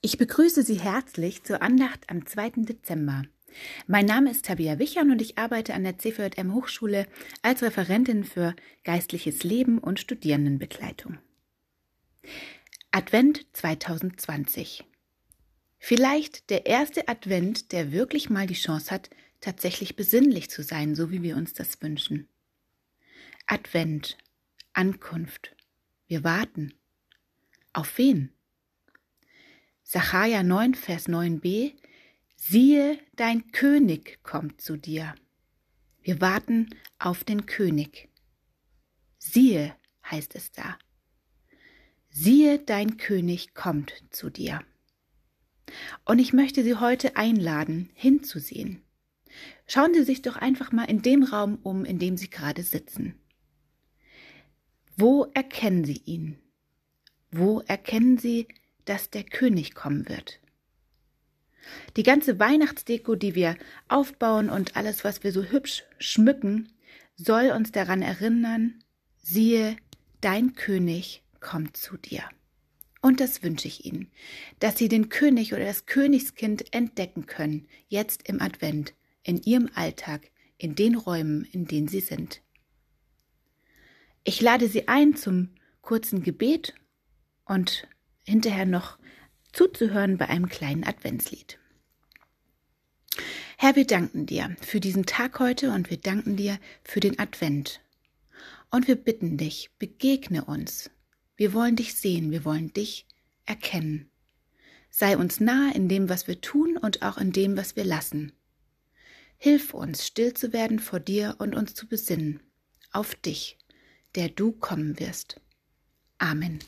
Ich begrüße Sie herzlich zur Andacht am 2. Dezember. Mein Name ist Tabia Wichern und ich arbeite an der CVM Hochschule als Referentin für geistliches Leben und Studierendenbegleitung. Advent 2020. Vielleicht der erste Advent, der wirklich mal die Chance hat, tatsächlich besinnlich zu sein, so wie wir uns das wünschen. Advent, Ankunft. Wir warten. Auf wen? Sacharja 9, Vers 9b, siehe, dein König kommt zu dir. Wir warten auf den König. Siehe, heißt es da. Siehe, dein König kommt zu dir. Und ich möchte Sie heute einladen, hinzusehen. Schauen Sie sich doch einfach mal in dem Raum um, in dem Sie gerade sitzen. Wo erkennen Sie ihn? Wo erkennen Sie dass der König kommen wird. Die ganze Weihnachtsdeko, die wir aufbauen und alles, was wir so hübsch schmücken, soll uns daran erinnern, siehe, dein König kommt zu dir. Und das wünsche ich Ihnen, dass Sie den König oder das Königskind entdecken können, jetzt im Advent, in Ihrem Alltag, in den Räumen, in denen Sie sind. Ich lade Sie ein zum kurzen Gebet und hinterher noch zuzuhören bei einem kleinen Adventslied. Herr, wir danken dir für diesen Tag heute und wir danken dir für den Advent. Und wir bitten dich, begegne uns. Wir wollen dich sehen, wir wollen dich erkennen. Sei uns nahe in dem, was wir tun und auch in dem, was wir lassen. Hilf uns, still zu werden vor dir und uns zu besinnen auf dich, der du kommen wirst. Amen.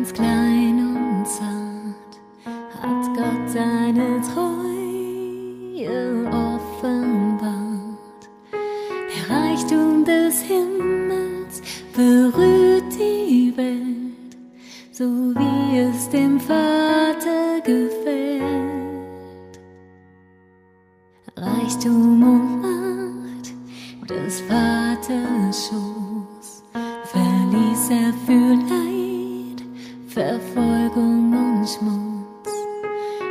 Ganz klein und zart, hat Gott seine Treue offenbart. Der Reichtum des Himmels berührt die Welt, so wie es dem Vater gefällt. Reichtum und Macht des Vaters schon verließ er für Leid, Verfolgung und Schmutz.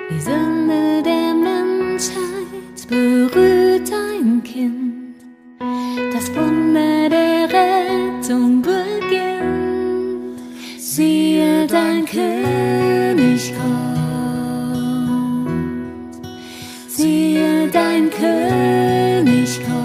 Die Sünde der Menschheit berührt ein Kind, das Wunder der Rettung beginnt. Siehe, dein König kommt, siehe, dein König kommt.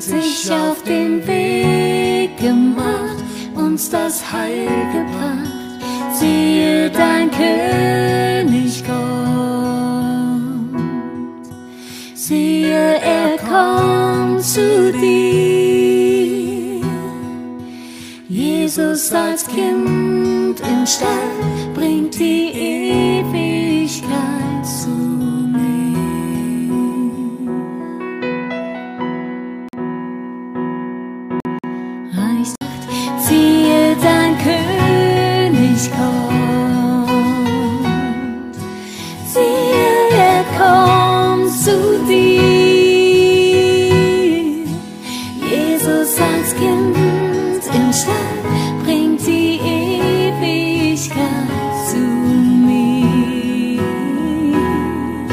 sich auf den Weg gemacht, uns das Heil gebracht. Siehe, dein König kommt. Siehe, er kommt zu dir. Jesus als Kind im Stall bringt die Ewigkeit